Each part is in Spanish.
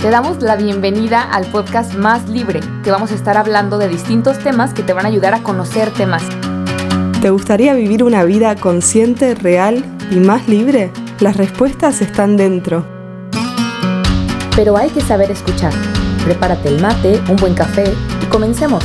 Te damos la bienvenida al podcast Más Libre, que vamos a estar hablando de distintos temas que te van a ayudar a conocerte más. ¿Te gustaría vivir una vida consciente, real y más libre? Las respuestas están dentro. Pero hay que saber escuchar. Prepárate el mate, un buen café y comencemos.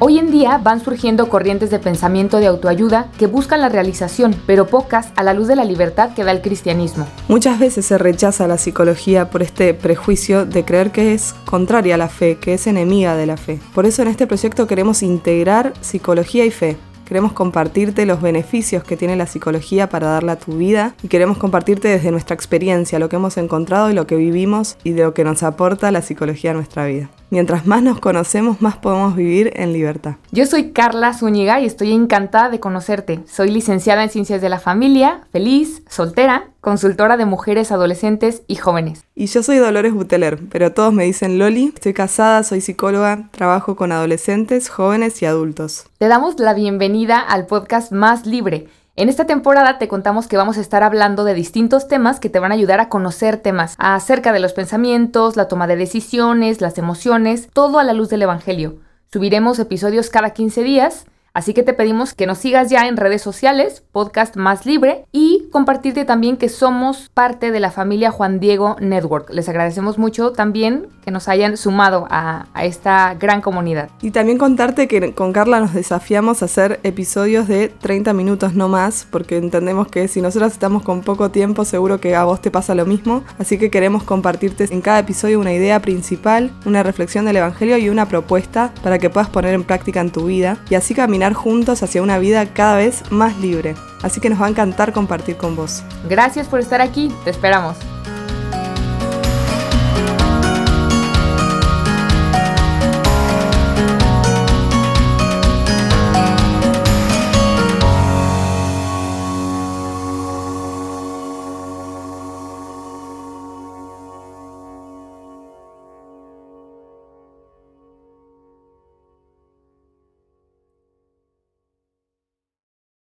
Hoy en día van surgiendo corrientes de pensamiento de autoayuda que buscan la realización, pero pocas a la luz de la libertad que da el cristianismo. Muchas veces se rechaza la psicología por este prejuicio de creer que es contraria a la fe, que es enemiga de la fe. Por eso en este proyecto queremos integrar psicología y fe. Queremos compartirte los beneficios que tiene la psicología para darle a tu vida y queremos compartirte desde nuestra experiencia lo que hemos encontrado y lo que vivimos y de lo que nos aporta la psicología a nuestra vida. Mientras más nos conocemos, más podemos vivir en libertad. Yo soy Carla Zúñiga y estoy encantada de conocerte. Soy licenciada en Ciencias de la Familia, feliz, soltera, consultora de mujeres, adolescentes y jóvenes. Y yo soy Dolores Buteler, pero todos me dicen Loli. Estoy casada, soy psicóloga, trabajo con adolescentes, jóvenes y adultos. Te damos la bienvenida al podcast Más Libre en esta temporada te contamos que vamos a estar hablando de distintos temas que te van a ayudar a conocerte más acerca de los pensamientos, la toma de decisiones, las emociones, todo a la luz del Evangelio. Subiremos episodios cada 15 días Así que te pedimos que nos sigas ya en redes sociales, podcast más libre, y compartirte también que somos parte de la familia Juan Diego Network. Les agradecemos mucho también que nos hayan sumado a, esta gran comunidad. Y también contarte que con Carla nos desafiamos a hacer episodios de 30 minutos no más, porque entendemos que si nosotros estamos con poco tiempo, seguro que a vos te pasa lo mismo. Así que queremos compartirte en cada episodio una idea principal, una reflexión del Evangelio y una propuesta para que puedas poner en práctica en tu vida y así juntos hacia una vida cada vez más libre. Así que nos va a encantar compartir con vos. Gracias por estar aquí, te esperamos.